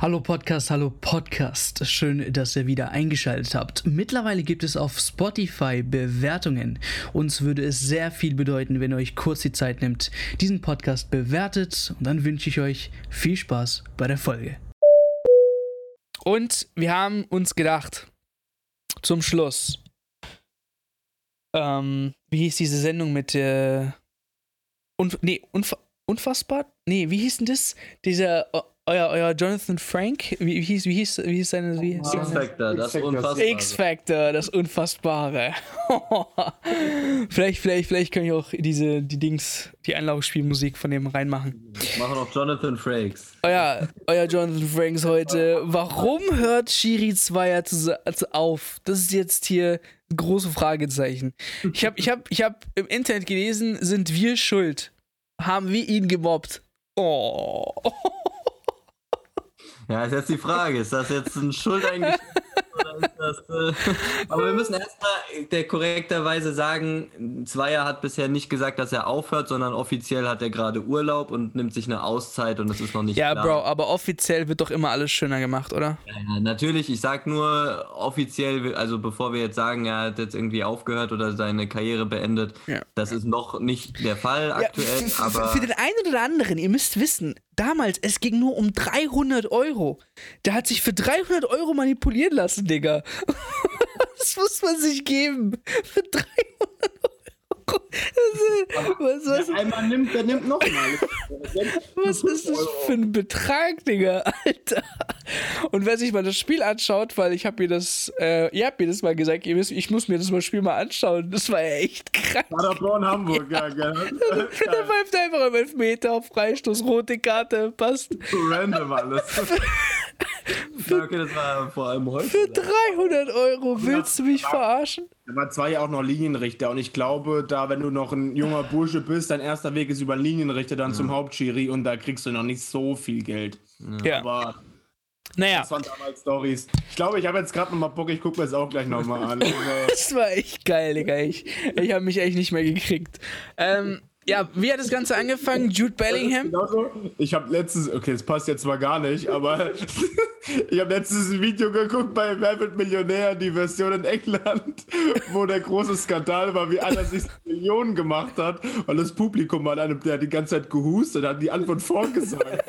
Hallo Podcast, hallo Podcast. Schön, dass ihr wieder eingeschaltet habt. Mittlerweile gibt es auf Spotify Bewertungen. Uns würde es sehr viel bedeuten, wenn ihr euch kurz die Zeit nimmt, diesen Podcast bewertet. Und dann wünsche ich euch viel Spaß bei der Folge. Und wir haben uns gedacht, zum Schluss, ähm, wie hieß diese Sendung mit. Äh, unf nee, unf unfassbar? Nee, wie hieß denn das? Dieser euer, euer Jonathan Frank, wie, wie hieß, wie hieß, wie hieß seine, wie hieß X-Factor, das Unfassbare. X-Factor, das Unfassbare. vielleicht, vielleicht, vielleicht kann ich auch diese, die Dings, die Einlaufspielmusik von dem reinmachen. Machen auch Jonathan Frakes. Euer, euer Jonathan Franks heute. Warum hört Shiri 2 auf? Das ist jetzt hier ein großes Fragezeichen. Ich habe ich hab, ich hab im Internet gelesen, sind wir schuld? Haben wir ihn gemobbt? Oh. Ja, ist jetzt die Frage, ist das jetzt ein Schuldeingeständnis das, äh, aber wir müssen erstmal der korrekterweise sagen, Zweier hat bisher nicht gesagt, dass er aufhört, sondern offiziell hat er gerade Urlaub und nimmt sich eine Auszeit und das ist noch nicht ja, klar. Ja, Bro, aber offiziell wird doch immer alles schöner gemacht, oder? Ja, natürlich, ich sag nur offiziell, also bevor wir jetzt sagen, er hat jetzt irgendwie aufgehört oder seine Karriere beendet, ja. das ist noch nicht der Fall aktuell. Aber für den einen oder anderen, ihr müsst wissen, damals, es ging nur um 300 Euro. Der hat sich für 300 Euro manipulieren lassen, Digga. Das muss man sich geben. Für 300 Euro. Was, was, Wer einmal nimmt, der nimmt nochmal. was ist das für ein Betrag, Digga? Alter. Und wer sich mal das Spiel anschaut, weil ich habe mir das, äh, ihr habt mir das mal gesagt, ihr wisst, ich muss mir das mal Spiel mal anschauen. Das war ja echt krank. Paderborn, Hamburg, ja, ja gell. Der pfeift einfach im Elfmeter auf Freistoß, rote Karte, passt. Random alles. Für, okay, das war vor allem heute. Für 300 Euro willst du mich verarschen? Da war zwei ja auch noch Linienrichter und ich glaube, da, wenn du noch ein junger Bursche bist, dein erster Weg ist über Linienrichter dann ja. zum Hauptschiri und da kriegst du noch nicht so viel Geld. Ja. Aber naja. Das waren damals Stories. Ich glaube, ich habe jetzt gerade nochmal Bock, ich gucke mir das auch gleich nochmal an. das war echt geil, Digga. Ich, ich habe mich echt nicht mehr gekriegt. Ähm, ja, wie hat das Ganze angefangen? Jude Bellingham? Ich habe letztens, okay, das passt jetzt zwar gar nicht, aber ich habe letztens ein Video geguckt bei Wer wird Millionär, die Version in England, wo der große Skandal war, wie einer sich Millionen gemacht hat, weil das Publikum an einem, der hat die ganze Zeit gehustet, hat die Antwort vorgesagt.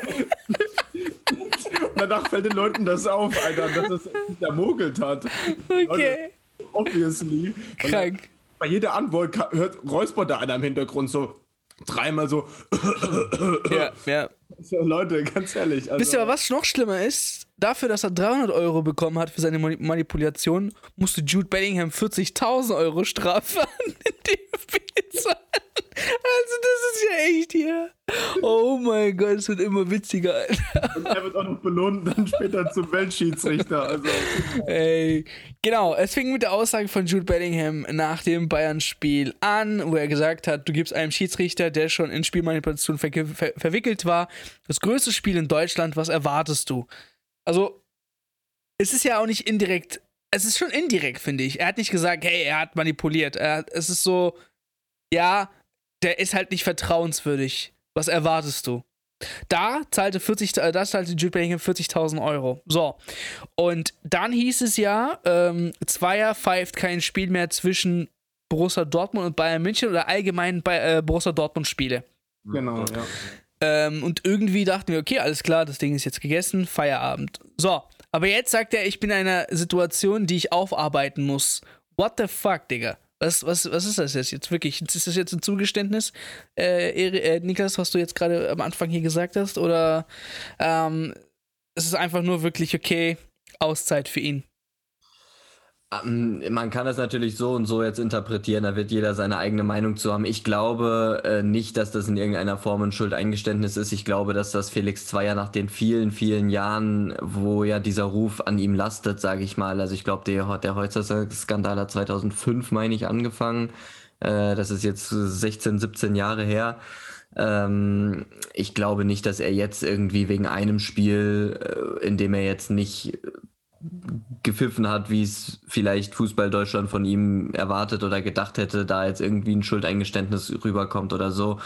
Und danach fällt den Leuten das auf, Alter, dass es der mogelt hat. Okay. Leute, obviously. Krank. Bei jeder Antwort hört räuspert da einer im Hintergrund so dreimal so. ja, ja. Leute, ganz ehrlich. Also Wisst ihr, was noch schlimmer ist? Dafür, dass er 300 Euro bekommen hat für seine Manipulation, musste Jude Bellingham 40.000 Euro Strafe an den DFB zahlen. Also, das ist ja echt hier. Oh mein Gott, es wird immer witziger, Alter. Und er wird auch noch belohnt, dann später zum Weltschiedsrichter. Also. Ey, genau, es fing mit der Aussage von Jude Bellingham nach dem Bayern-Spiel an, wo er gesagt hat, du gibst einem Schiedsrichter, der schon in Spielmanipulation ver ver verwickelt war, das größte Spiel in Deutschland, was erwartest du? Also, es ist ja auch nicht indirekt, es ist schon indirekt, finde ich. Er hat nicht gesagt, hey, er hat manipuliert. Er, es ist so, ja, der ist halt nicht vertrauenswürdig. Was erwartest du? Da zahlte 40, äh, das zahlte Jude Bellingham 40.000 Euro. So. Und dann hieß es ja, ähm, Zweier pfeift kein Spiel mehr zwischen Borussia Dortmund und Bayern München oder allgemein bei äh, Borussia Dortmund Spiele. Genau, ja. Ähm, und irgendwie dachten wir, okay, alles klar, das Ding ist jetzt gegessen, Feierabend. So, aber jetzt sagt er, ich bin in einer Situation, die ich aufarbeiten muss. What the fuck, Digga? Was, was, was ist das jetzt, wirklich? Ist das jetzt ein Zugeständnis, äh, äh, Niklas, was du jetzt gerade am Anfang hier gesagt hast? Oder ähm, ist es einfach nur wirklich okay, Auszeit für ihn? Ähm, man kann das natürlich so und so jetzt interpretieren, da wird jeder seine eigene Meinung zu haben. Ich glaube äh, nicht, dass das in irgendeiner Form ein Schuldeingeständnis ist. Ich glaube, dass das Felix Zweier nach den vielen, vielen Jahren, wo ja dieser Ruf an ihm lastet, sage ich mal, also ich glaube, der, der Holzer-Skandal hat 2005, meine ich, angefangen. Äh, das ist jetzt 16, 17 Jahre her. Ähm, ich glaube nicht, dass er jetzt irgendwie wegen einem Spiel, äh, in dem er jetzt nicht gepfiffen hat, wie es vielleicht Fußball Deutschland von ihm erwartet oder gedacht hätte, da jetzt irgendwie ein Schuldeingeständnis rüberkommt oder so.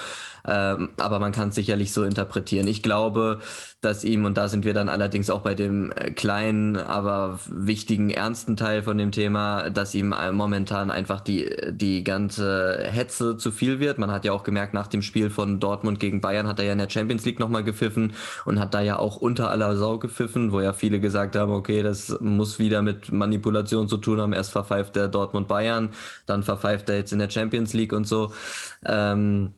Ähm, aber man kann es sicherlich so interpretieren. Ich glaube, dass ihm, und da sind wir dann allerdings auch bei dem äh, kleinen, aber wichtigen, ernsten Teil von dem Thema, dass ihm äh, momentan einfach die, die ganze Hetze zu viel wird. Man hat ja auch gemerkt, nach dem Spiel von Dortmund gegen Bayern hat er ja in der Champions League nochmal gepfiffen und hat da ja auch unter aller Sau gepfiffen, wo ja viele gesagt haben, okay, das muss wieder mit Manipulation zu tun haben. Erst verpfeift er Dortmund Bayern, dann verpfeift er jetzt in der Champions League und so. Ähm,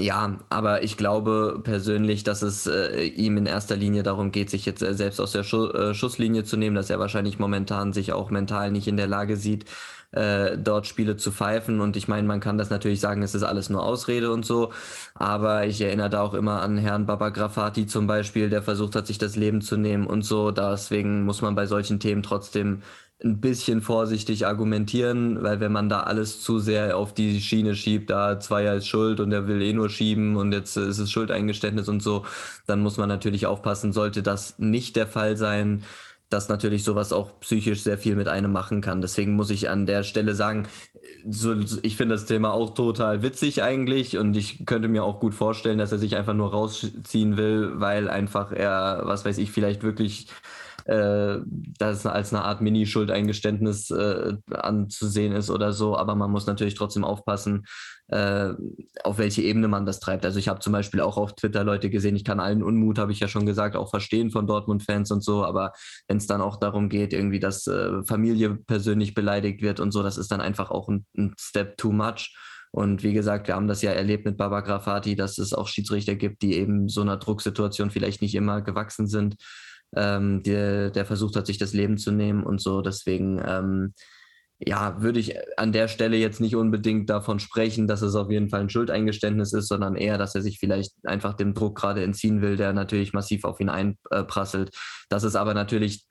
ja, aber ich glaube persönlich, dass es äh, ihm in erster Linie darum geht, sich jetzt äh, selbst aus der Schu äh, Schusslinie zu nehmen, dass er wahrscheinlich momentan sich auch mental nicht in der Lage sieht, äh, dort Spiele zu pfeifen. Und ich meine, man kann das natürlich sagen, es ist alles nur Ausrede und so. Aber ich erinnere da auch immer an Herrn Baba Grafati zum Beispiel, der versucht hat, sich das Leben zu nehmen und so. Deswegen muss man bei solchen Themen trotzdem ein bisschen vorsichtig argumentieren, weil wenn man da alles zu sehr auf die Schiene schiebt, da Zweier ist schuld und er will eh nur schieben und jetzt ist es Schuldeingeständnis und so, dann muss man natürlich aufpassen, sollte das nicht der Fall sein, dass natürlich sowas auch psychisch sehr viel mit einem machen kann. Deswegen muss ich an der Stelle sagen, so, ich finde das Thema auch total witzig eigentlich und ich könnte mir auch gut vorstellen, dass er sich einfach nur rausziehen will, weil einfach er, was weiß ich, vielleicht wirklich äh, das als eine Art Mini-Schuldeingeständnis äh, anzusehen ist oder so. Aber man muss natürlich trotzdem aufpassen, äh, auf welche Ebene man das treibt. Also ich habe zum Beispiel auch auf Twitter Leute gesehen, ich kann allen Unmut, habe ich ja schon gesagt, auch verstehen von Dortmund-Fans und so, aber wenn es dann auch darum geht, irgendwie, dass äh, Familie persönlich beleidigt wird und so, das ist dann einfach auch ein, ein Step too much. Und wie gesagt, wir haben das ja erlebt mit Baba Grafati, dass es auch Schiedsrichter gibt, die eben so einer Drucksituation vielleicht nicht immer gewachsen sind ähm, der, der versucht hat, sich das Leben zu nehmen und so. Deswegen, ähm, ja, würde ich an der Stelle jetzt nicht unbedingt davon sprechen, dass es auf jeden Fall ein Schuldeingeständnis ist, sondern eher, dass er sich vielleicht einfach dem Druck gerade entziehen will, der natürlich massiv auf ihn einprasselt. Das ist aber natürlich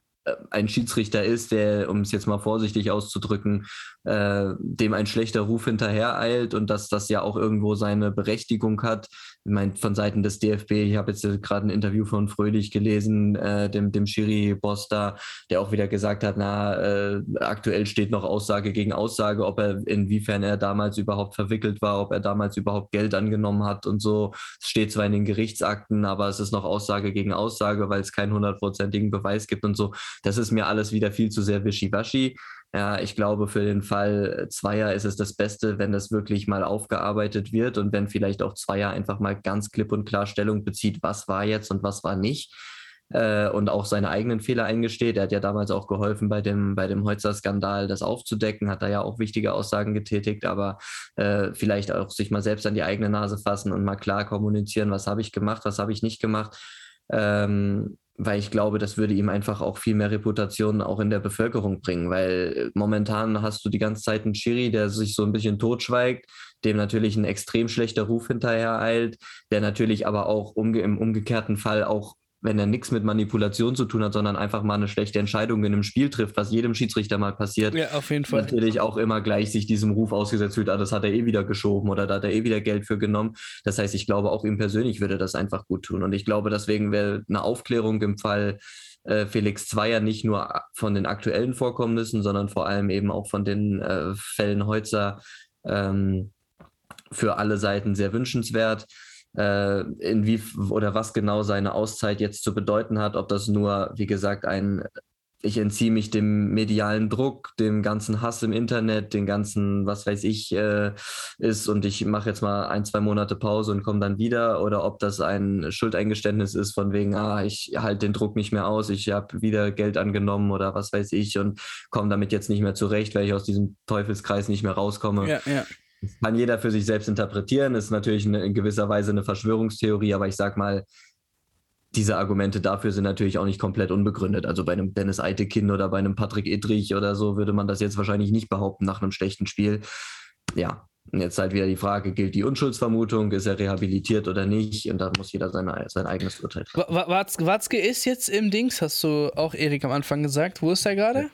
ein Schiedsrichter ist, der, um es jetzt mal vorsichtig auszudrücken, äh, dem ein schlechter Ruf hinterhereilt und dass das ja auch irgendwo seine Berechtigung hat. Ich meine, von Seiten des DFB, ich habe jetzt gerade ein Interview von Fröhlich gelesen, äh, dem, dem Schiri-Boss da, der auch wieder gesagt hat, na, äh, aktuell steht noch Aussage gegen Aussage, ob er, inwiefern er damals überhaupt verwickelt war, ob er damals überhaupt Geld angenommen hat und so. Es steht zwar in den Gerichtsakten, aber es ist noch Aussage gegen Aussage, weil es keinen hundertprozentigen Beweis gibt und so. Das ist mir alles wieder viel zu sehr wischiwaschi. Ja, ich glaube, für den Fall Zweier ist es das Beste, wenn das wirklich mal aufgearbeitet wird und wenn vielleicht auch Zweier einfach mal ganz klipp und klar Stellung bezieht, was war jetzt und was war nicht. Äh, und auch seine eigenen Fehler eingesteht. Er hat ja damals auch geholfen, bei dem, bei dem Heutzer-Skandal das aufzudecken, hat da ja auch wichtige Aussagen getätigt, aber äh, vielleicht auch sich mal selbst an die eigene Nase fassen und mal klar kommunizieren, was habe ich gemacht, was habe ich nicht gemacht. Ähm, weil ich glaube, das würde ihm einfach auch viel mehr Reputation auch in der Bevölkerung bringen, weil momentan hast du die ganze Zeit einen Chiri, der sich so ein bisschen totschweigt, dem natürlich ein extrem schlechter Ruf hinterher eilt, der natürlich aber auch umge im umgekehrten Fall auch wenn er nichts mit Manipulation zu tun hat, sondern einfach mal eine schlechte Entscheidung in einem Spiel trifft, was jedem Schiedsrichter mal passiert. Ja, auf jeden Fall. Natürlich auch immer gleich sich diesem Ruf ausgesetzt fühlt, ah, das hat er eh wieder geschoben oder da hat er eh wieder Geld für genommen. Das heißt, ich glaube, auch ihm persönlich würde das einfach gut tun. Und ich glaube, deswegen wäre eine Aufklärung im Fall äh, Felix Zweier nicht nur von den aktuellen Vorkommnissen, sondern vor allem eben auch von den äh, Fällen Heutzer ähm, für alle Seiten sehr wünschenswert äh, inwie oder was genau seine Auszeit jetzt zu bedeuten hat, ob das nur, wie gesagt, ein ich entziehe mich dem medialen Druck, dem ganzen Hass im Internet, den ganzen, was weiß ich, äh, ist und ich mache jetzt mal ein, zwei Monate Pause und komme dann wieder oder ob das ein Schuldeingeständnis ist von wegen, ah, ich halte den Druck nicht mehr aus, ich habe wieder Geld angenommen oder was weiß ich und komme damit jetzt nicht mehr zurecht, weil ich aus diesem Teufelskreis nicht mehr rauskomme. Ja, ja. Das kann jeder für sich selbst interpretieren, ist natürlich eine, in gewisser Weise eine Verschwörungstheorie, aber ich sag mal, diese Argumente dafür sind natürlich auch nicht komplett unbegründet. Also bei einem Dennis Eitekin oder bei einem Patrick Edrich oder so würde man das jetzt wahrscheinlich nicht behaupten nach einem schlechten Spiel. Ja, und jetzt halt wieder die Frage, gilt die Unschuldsvermutung, ist er rehabilitiert oder nicht? Und da muss jeder seine, sein eigenes Urteil treffen. Watzke ist jetzt im Dings, hast du auch Erik am Anfang gesagt. Wo ist er gerade?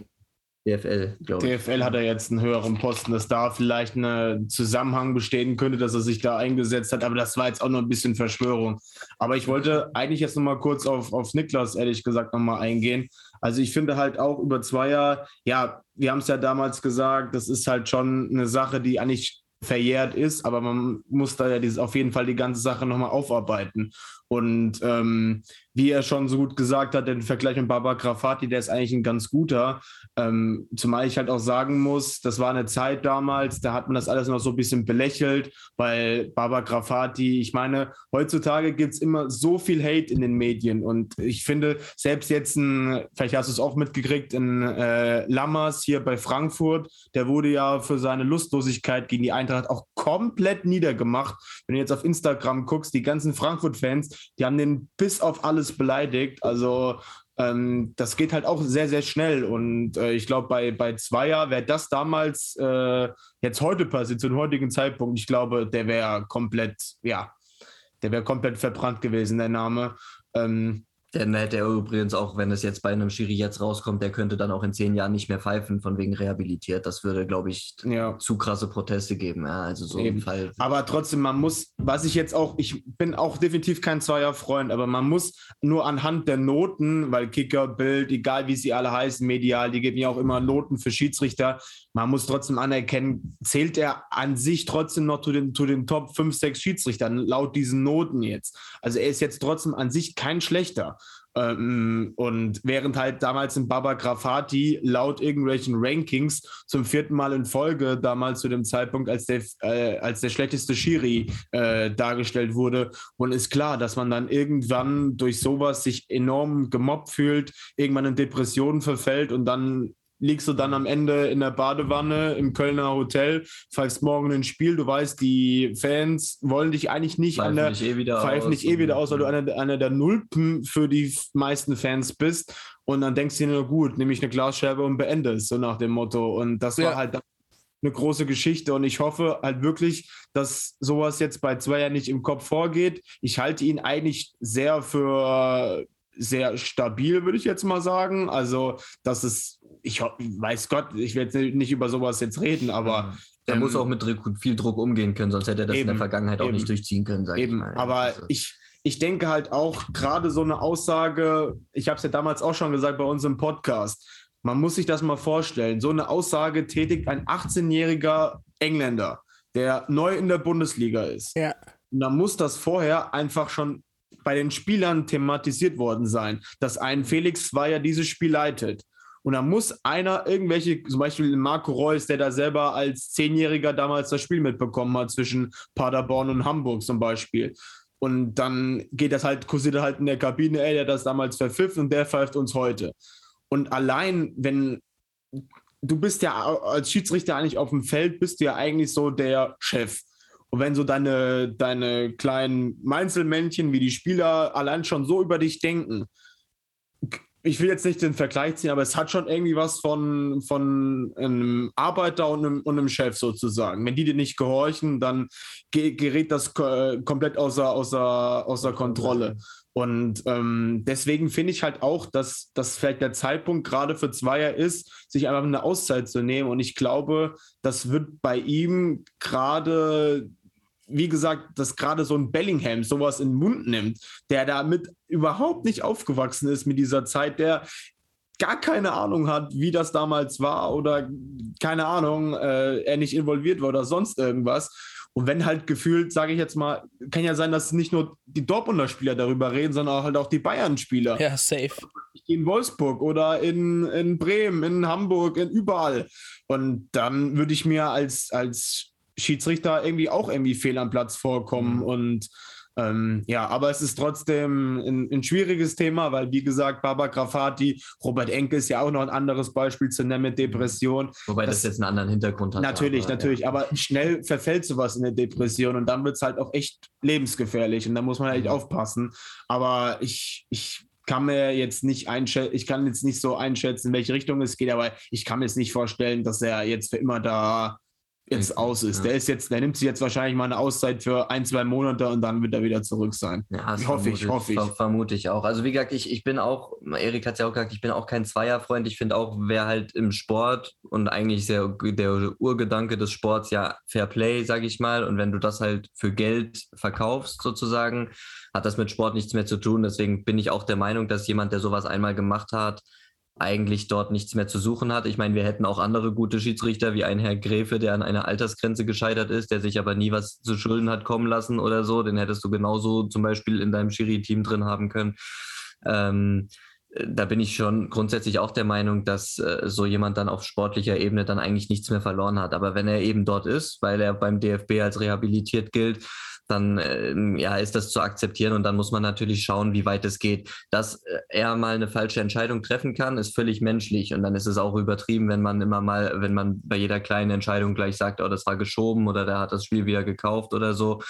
DFL, glaube ich. DFL hat er jetzt einen höheren Posten, dass da vielleicht ein Zusammenhang bestehen könnte, dass er sich da eingesetzt hat. Aber das war jetzt auch noch ein bisschen Verschwörung. Aber ich wollte eigentlich jetzt nochmal kurz auf, auf Niklas, ehrlich gesagt, nochmal eingehen. Also ich finde halt auch über zwei Jahre, ja, wir haben es ja damals gesagt, das ist halt schon eine Sache, die eigentlich verjährt ist, aber man muss da ja dieses, auf jeden Fall die ganze Sache nochmal aufarbeiten. Und ähm, wie er schon so gut gesagt hat, der Vergleich mit Baba Grafati, der ist eigentlich ein ganz guter. Ähm, zumal ich halt auch sagen muss, das war eine Zeit damals, da hat man das alles noch so ein bisschen belächelt, weil Baba Grafati, ich meine, heutzutage gibt es immer so viel Hate in den Medien und ich finde, selbst jetzt ein, vielleicht hast du es auch mitgekriegt, ein äh, Lammers hier bei Frankfurt, der wurde ja für seine Lustlosigkeit gegen die Eintracht auch komplett niedergemacht. Wenn du jetzt auf Instagram guckst, die ganzen Frankfurt-Fans, die haben den bis auf alles beleidigt. Also ähm, das geht halt auch sehr, sehr schnell. Und äh, ich glaube, bei, bei Zweier wäre das damals äh, jetzt heute passiert, zu dem heutigen Zeitpunkt, ich glaube, der wäre komplett, ja, der wäre komplett verbrannt gewesen, der Name. Ähm, dann hätte er übrigens auch, wenn es jetzt bei einem Schiri jetzt rauskommt, der könnte dann auch in zehn Jahren nicht mehr pfeifen, von wegen rehabilitiert. Das würde, glaube ich, ja. zu krasse Proteste geben. Ja, also so Eben. Fall. Aber trotzdem, man muss, was ich jetzt auch, ich bin auch definitiv kein Zweier-Freund, aber man muss nur anhand der Noten, weil Kicker, Bild, egal wie sie alle heißen, medial, die geben ja auch immer Noten für Schiedsrichter. Man muss trotzdem anerkennen, zählt er an sich trotzdem noch zu den, zu den Top 5, 6 Schiedsrichtern, laut diesen Noten jetzt. Also er ist jetzt trotzdem an sich kein schlechter. Ähm, und während halt damals in Baba Grafati laut irgendwelchen Rankings zum vierten Mal in Folge, damals zu dem Zeitpunkt, als der, äh, als der schlechteste Schiri äh, dargestellt wurde. Und ist klar, dass man dann irgendwann durch sowas sich enorm gemobbt fühlt, irgendwann in Depressionen verfällt und dann liegst du dann am Ende in der Badewanne im Kölner Hotel, pfeifst morgen ein Spiel, du weißt, die Fans wollen dich eigentlich nicht pfeifen an der, nicht eh wieder pfeifen aus, nicht eh wieder aus, weil du einer, einer der Nulpen für die meisten Fans bist und dann denkst du dir nur gut, nehme ich eine Glasscherbe und beende es, so nach dem Motto und das ja. war halt eine große Geschichte und ich hoffe halt wirklich, dass sowas jetzt bei Zweier nicht im Kopf vorgeht. Ich halte ihn eigentlich sehr für sehr stabil, würde ich jetzt mal sagen. Also, das ist, ich weiß Gott, ich werde nicht über sowas jetzt reden, aber. Er ähm, muss auch mit viel Druck umgehen können, sonst hätte er das eben, in der Vergangenheit auch eben, nicht durchziehen können, sag eben, ich mal. Aber also. ich, ich denke halt auch, gerade so eine Aussage, ich habe es ja damals auch schon gesagt bei uns im Podcast, man muss sich das mal vorstellen. So eine Aussage tätigt ein 18-jähriger Engländer, der neu in der Bundesliga ist. Ja. Und dann muss das vorher einfach schon bei den Spielern thematisiert worden sein, dass ein Felix Zweier dieses Spiel leitet. Und da muss einer irgendwelche, zum Beispiel Marco Reus, der da selber als Zehnjähriger damals das Spiel mitbekommen hat zwischen Paderborn und Hamburg zum Beispiel. Und dann geht das halt, kursiert halt in der Kabine, ey, der das damals verpfiffen und der pfeift uns heute. Und allein, wenn du bist ja als Schiedsrichter eigentlich auf dem Feld, bist du ja eigentlich so der Chef. Und wenn so deine, deine kleinen Meinzelmännchen wie die Spieler allein schon so über dich denken, ich will jetzt nicht den Vergleich ziehen, aber es hat schon irgendwie was von, von einem Arbeiter und einem, und einem Chef sozusagen. Wenn die dir nicht gehorchen, dann gerät das komplett außer, außer, außer Kontrolle. Und ähm, deswegen finde ich halt auch, dass das vielleicht der Zeitpunkt gerade für Zweier ist, sich einfach eine Auszeit zu nehmen. Und ich glaube, das wird bei ihm gerade wie gesagt, dass gerade so ein Bellingham sowas in den Mund nimmt, der damit überhaupt nicht aufgewachsen ist mit dieser Zeit, der gar keine Ahnung hat, wie das damals war oder keine Ahnung, äh, er nicht involviert war oder sonst irgendwas. Und wenn halt gefühlt, sage ich jetzt mal, kann ja sein, dass nicht nur die Dortmunder Spieler darüber reden, sondern halt auch die Bayern-Spieler. Ja, safe. In Wolfsburg oder in, in Bremen, in Hamburg, in überall. Und dann würde ich mir als, als Schiedsrichter irgendwie auch irgendwie fehl am Platz vorkommen. Mhm. Und ähm, ja, aber es ist trotzdem ein, ein, schwieriges Thema, weil wie gesagt, Baba Grafati, Robert Enke ist ja auch noch ein anderes Beispiel zu nennen mit Depression. Wobei das, das jetzt einen anderen Hintergrund hat. Natürlich, aber, natürlich, ja. aber schnell verfällt sowas in eine Depression und dann wird es halt auch echt lebensgefährlich und da muss man halt mhm. aufpassen. Aber ich, ich kann mir jetzt nicht einschätzen, ich kann jetzt nicht so einschätzen, in welche Richtung es geht, aber ich kann mir jetzt nicht vorstellen, dass er jetzt für immer da jetzt aus ist. Ja. Der ist jetzt, der nimmt sich jetzt wahrscheinlich mal eine Auszeit für ein, zwei Monate und dann wird er wieder zurück sein. Ja, hoffe ich, hoffe ich. Vermute ich auch. Also wie gesagt, ich, ich bin auch, Erik hat es ja auch gesagt, ich bin auch kein Zweierfreund. Ich finde auch, wer halt im Sport und eigentlich der, der Urgedanke des Sports ja Fair Play, sage ich mal. Und wenn du das halt für Geld verkaufst sozusagen, hat das mit Sport nichts mehr zu tun. Deswegen bin ich auch der Meinung, dass jemand, der sowas einmal gemacht hat, eigentlich dort nichts mehr zu suchen hat. Ich meine, wir hätten auch andere gute Schiedsrichter, wie ein Herr Gräfe, der an einer Altersgrenze gescheitert ist, der sich aber nie was zu Schulden hat kommen lassen oder so. Den hättest du genauso zum Beispiel in deinem Schiri-Team drin haben können. Ähm, da bin ich schon grundsätzlich auch der Meinung, dass äh, so jemand dann auf sportlicher Ebene dann eigentlich nichts mehr verloren hat. Aber wenn er eben dort ist, weil er beim DFB als rehabilitiert gilt, dann äh, ja, ist das zu akzeptieren und dann muss man natürlich schauen, wie weit es geht. Dass äh, er mal eine falsche Entscheidung treffen kann, ist völlig menschlich und dann ist es auch übertrieben, wenn man immer mal, wenn man bei jeder kleinen Entscheidung gleich sagt, oh, das war geschoben oder der hat das Spiel wieder gekauft oder so.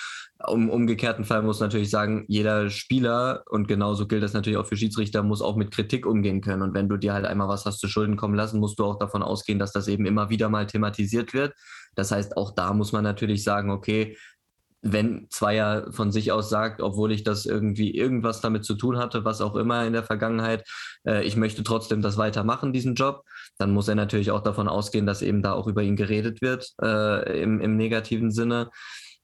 Im umgekehrten Fall muss natürlich sagen, jeder Spieler, und genauso gilt das natürlich auch für Schiedsrichter, muss auch mit Kritik umgehen können. Und wenn du dir halt einmal was hast zu Schulden kommen lassen, musst du auch davon ausgehen, dass das eben immer wieder mal thematisiert wird. Das heißt, auch da muss man natürlich sagen, okay, wenn Zweier von sich aus sagt, obwohl ich das irgendwie irgendwas damit zu tun hatte, was auch immer in der Vergangenheit, äh, ich möchte trotzdem das weitermachen, diesen Job, dann muss er natürlich auch davon ausgehen, dass eben da auch über ihn geredet wird, äh, im, im negativen Sinne.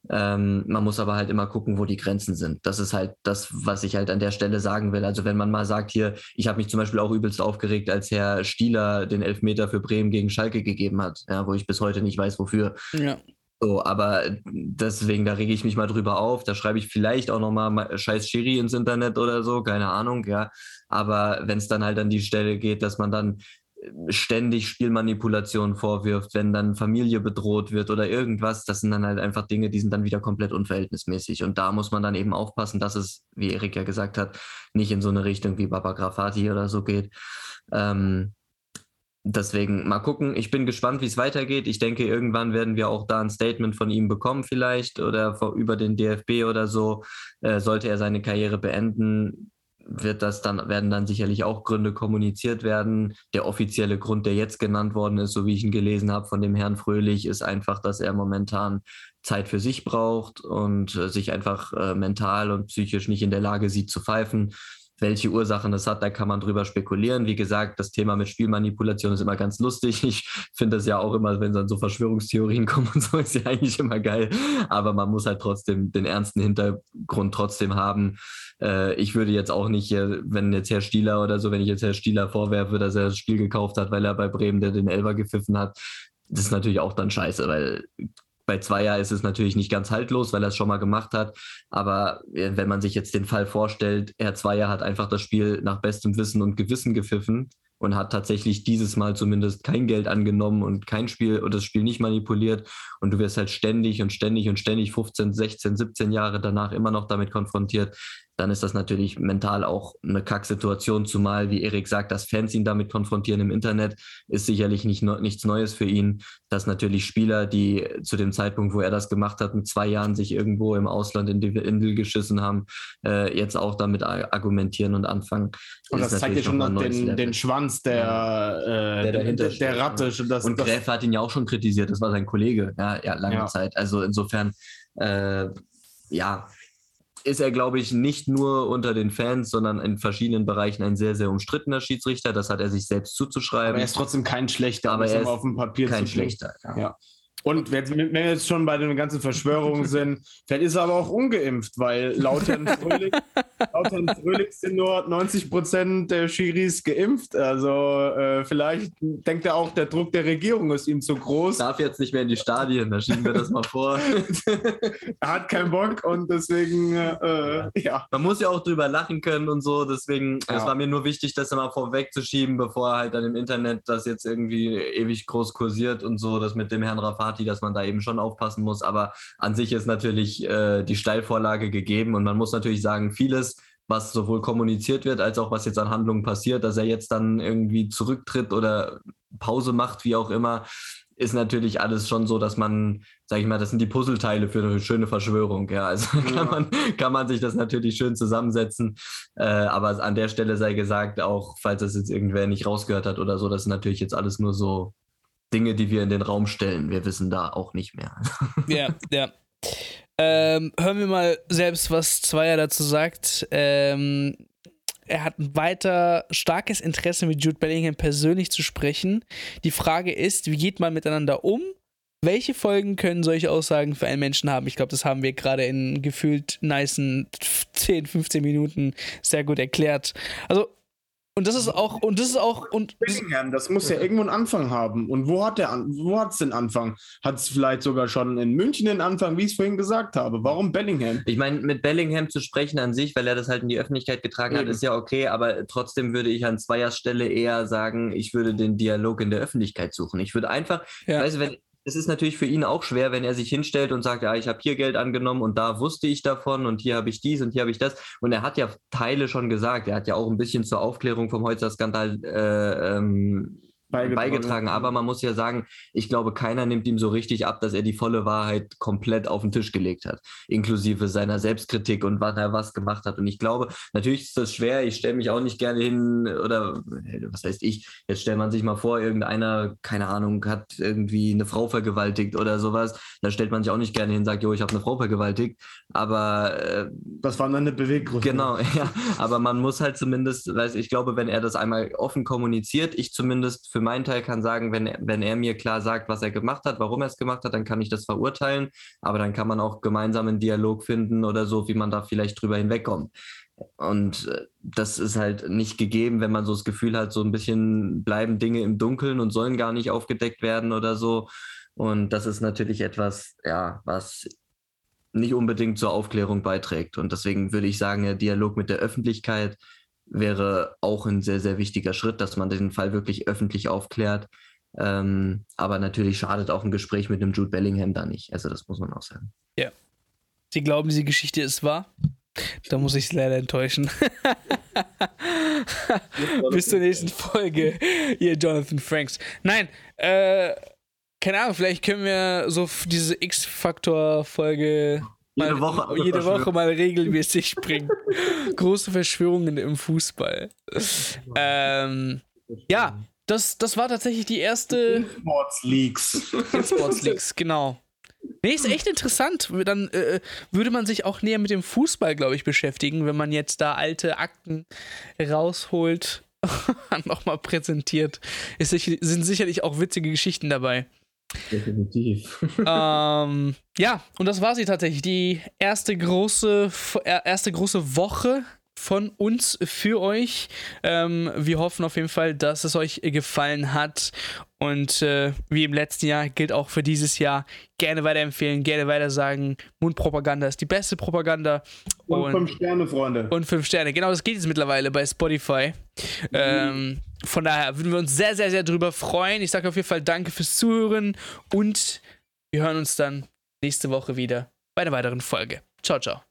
Ähm, man muss aber halt immer gucken, wo die Grenzen sind. Das ist halt das, was ich halt an der Stelle sagen will. Also wenn man mal sagt hier, ich habe mich zum Beispiel auch übelst aufgeregt, als Herr Stieler den Elfmeter für Bremen gegen Schalke gegeben hat, ja, wo ich bis heute nicht weiß, wofür. Ja. So, aber deswegen, da rege ich mich mal drüber auf. Da schreibe ich vielleicht auch nochmal scheiß Schiri ins Internet oder so, keine Ahnung, ja. Aber wenn es dann halt an die Stelle geht, dass man dann äh, ständig Spielmanipulation vorwirft, wenn dann Familie bedroht wird oder irgendwas, das sind dann halt einfach Dinge, die sind dann wieder komplett unverhältnismäßig. Und da muss man dann eben aufpassen, dass es, wie Erik ja gesagt hat, nicht in so eine Richtung wie Baba Grafati oder so geht. Ähm, Deswegen mal gucken. Ich bin gespannt, wie es weitergeht. Ich denke, irgendwann werden wir auch da ein Statement von ihm bekommen, vielleicht oder über den DFB oder so. Äh, sollte er seine Karriere beenden, wird das dann, werden dann sicherlich auch Gründe kommuniziert werden. Der offizielle Grund, der jetzt genannt worden ist, so wie ich ihn gelesen habe von dem Herrn Fröhlich, ist einfach, dass er momentan Zeit für sich braucht und äh, sich einfach äh, mental und psychisch nicht in der Lage sieht zu pfeifen welche Ursachen das hat, da kann man drüber spekulieren. Wie gesagt, das Thema mit Spielmanipulation ist immer ganz lustig. Ich finde das ja auch immer, wenn dann so Verschwörungstheorien kommen und so, ist ja eigentlich immer geil. Aber man muss halt trotzdem den ernsten Hintergrund trotzdem haben. Äh, ich würde jetzt auch nicht, wenn jetzt Herr Stieler oder so, wenn ich jetzt Herr Stieler vorwerfe, dass er das Spiel gekauft hat, weil er bei Bremen den Elber gepfiffen hat, das ist natürlich auch dann scheiße, weil bei Zweier ist es natürlich nicht ganz haltlos, weil er es schon mal gemacht hat. Aber äh, wenn man sich jetzt den Fall vorstellt, Herr Zweier hat einfach das Spiel nach bestem Wissen und Gewissen gepfiffen und hat tatsächlich dieses Mal zumindest kein Geld angenommen und kein Spiel oder das Spiel nicht manipuliert. Und du wirst halt ständig und ständig und ständig 15, 16, 17 Jahre danach immer noch damit konfrontiert dann ist das natürlich mental auch eine Kacksituation, zumal, wie Erik sagt, dass Fans ihn damit konfrontieren im Internet, ist sicherlich nicht, nichts Neues für ihn, dass natürlich Spieler, die zu dem Zeitpunkt, wo er das gemacht hat, mit zwei Jahren sich irgendwo im Ausland in die Indel geschissen haben, äh, jetzt auch damit argumentieren und anfangen. Und das zeigt ja schon noch den, den, Schwanz der, äh, der, dahinter der, der Ratte. Das, und Gräf hat ihn ja auch schon kritisiert, das war sein Kollege, ja, ja lange ja. Zeit. Also insofern, äh, ja, ist er, glaube ich, nicht nur unter den Fans, sondern in verschiedenen Bereichen ein sehr, sehr umstrittener Schiedsrichter. Das hat er sich selbst zuzuschreiben. Aber er ist trotzdem kein schlechter, aber er ist auf dem Papier kein schlechter. Ja. ja. Und wenn wir jetzt schon bei den ganzen Verschwörungen sind, vielleicht ist er aber auch ungeimpft, weil laut Herrn Fröhlich, laut Herrn Fröhlich sind nur 90 Prozent der Schiris geimpft. Also äh, vielleicht denkt er auch, der Druck der Regierung ist ihm zu groß. Darf jetzt nicht mehr in die Stadien, da schieben wir das mal vor. er hat keinen Bock und deswegen, äh, ja. Man muss ja auch drüber lachen können und so, deswegen, ja. es war mir nur wichtig, das mal vorwegzuschieben, bevor halt dann im Internet das jetzt irgendwie ewig groß kursiert und so, das mit dem Herrn Rafat Party, dass man da eben schon aufpassen muss. Aber an sich ist natürlich äh, die Steilvorlage gegeben und man muss natürlich sagen, vieles, was sowohl kommuniziert wird, als auch was jetzt an Handlungen passiert, dass er jetzt dann irgendwie zurücktritt oder Pause macht, wie auch immer, ist natürlich alles schon so, dass man, sag ich mal, das sind die Puzzleteile für eine schöne Verschwörung. Ja, also ja. Kann, man, kann man sich das natürlich schön zusammensetzen. Äh, aber an der Stelle sei gesagt, auch falls das jetzt irgendwer nicht rausgehört hat oder so, das ist natürlich jetzt alles nur so Dinge, die wir in den Raum stellen. Wir wissen da auch nicht mehr. Ja, ja. Ähm, hören wir mal selbst, was Zweier dazu sagt. Ähm, er hat ein weiter starkes Interesse, mit Jude Bellingham persönlich zu sprechen. Die Frage ist, wie geht man miteinander um? Welche Folgen können solche Aussagen für einen Menschen haben? Ich glaube, das haben wir gerade in gefühlt nicen 10, 15 Minuten sehr gut erklärt. Also, und das ist auch, und das ist auch, und. Bellingham, das muss ja irgendwo einen Anfang haben. Und wo hat der wo hat es den Anfang? Hat es vielleicht sogar schon in München den Anfang, wie ich es vorhin gesagt habe? Warum Bellingham? Ich meine, mit Bellingham zu sprechen an sich, weil er das halt in die Öffentlichkeit getragen hat, Eben. ist ja okay, aber trotzdem würde ich an Zweiers Stelle eher sagen, ich würde den Dialog in der Öffentlichkeit suchen. Ich würde einfach, Ja. weißt du, wenn, es ist natürlich für ihn auch schwer, wenn er sich hinstellt und sagt, ja, ich habe hier Geld angenommen und da wusste ich davon und hier habe ich dies und hier habe ich das. Und er hat ja Teile schon gesagt. Er hat ja auch ein bisschen zur Aufklärung vom Holzer-Skandal äh, ähm, Beigetragen. beigetragen. Aber man muss ja sagen, ich glaube, keiner nimmt ihm so richtig ab, dass er die volle Wahrheit komplett auf den Tisch gelegt hat, inklusive seiner Selbstkritik und wann er was gemacht hat. Und ich glaube, natürlich ist das schwer. Ich stelle mich auch nicht gerne hin oder äh, was heißt ich? Jetzt stellt man sich mal vor, irgendeiner, keine Ahnung, hat irgendwie eine Frau vergewaltigt oder sowas. Da stellt man sich auch nicht gerne hin und sagt, jo, ich habe eine Frau vergewaltigt. Aber äh, Das waren dann eine Beweggründe. Genau, ja. Aber man muss halt zumindest, weiß ich glaube, wenn er das einmal offen kommuniziert, ich zumindest für meinen Teil kann sagen, wenn, er- wenn er mir klar sagt, was er gemacht hat, warum er es gemacht hat, dann kann ich das verurteilen. Aber dann kann man auch gemeinsam einen Dialog finden oder so, wie man da vielleicht drüber hinwegkommt. Und äh, das ist halt nicht gegeben, wenn man so das Gefühl hat, so ein bisschen bleiben Dinge im Dunkeln und sollen gar nicht aufgedeckt werden oder so. Und das ist natürlich etwas, ja, was nicht unbedingt zur Aufklärung beiträgt. Und deswegen würde ich sagen, der Dialog mit der Öffentlichkeit wäre auch ein sehr, sehr wichtiger Schritt, dass man den Fall wirklich öffentlich aufklärt. Ähm, aber natürlich schadet auch ein Gespräch mit dem Jude Bellingham da nicht. Also das muss man auch sagen. Sie glauben, diese Geschichte ist wahr? Da muss ich es leider enttäuschen. Bis zur nächsten Folge, ihr Jonathan Franks. Nein, äh, keine Ahnung, vielleicht können wir so diese X-Faktor-Folge Jede mal- Woche jede Woche mal regelmäßig bringen. Große Verschwörungen im Fußball. Ähm, ja, das, das war tatsächlich die erste Sports Leaks. Sports Leagues, genau. Nee, ist echt interessant. Dann äh, würde man sich auch näher mit dem Fußball, glaube ich, beschäftigen, wenn man jetzt da alte Akten rausholt und nochmal präsentiert. Ist sicher, sind sicherlich auch witzige Geschichten dabei. Definitiv. ähm, ja, und das war sie tatsächlich. Die erste große, erste große Woche von uns für euch. Ähm, wir hoffen auf jeden Fall, dass es euch gefallen hat. Und äh, wie im letzten Jahr gilt auch für dieses Jahr gerne weiterempfehlen, gerne weiter sagen. Mundpropaganda ist die beste Propaganda. Und fünf Sterne, Freunde. Und fünf Sterne. Genau, das geht jetzt mittlerweile bei Spotify. Ähm, von daher würden wir uns sehr, sehr, sehr drüber freuen. Ich sage auf jeden Fall danke fürs Zuhören und wir hören uns dann nächste Woche wieder bei einer weiteren Folge. Ciao, ciao.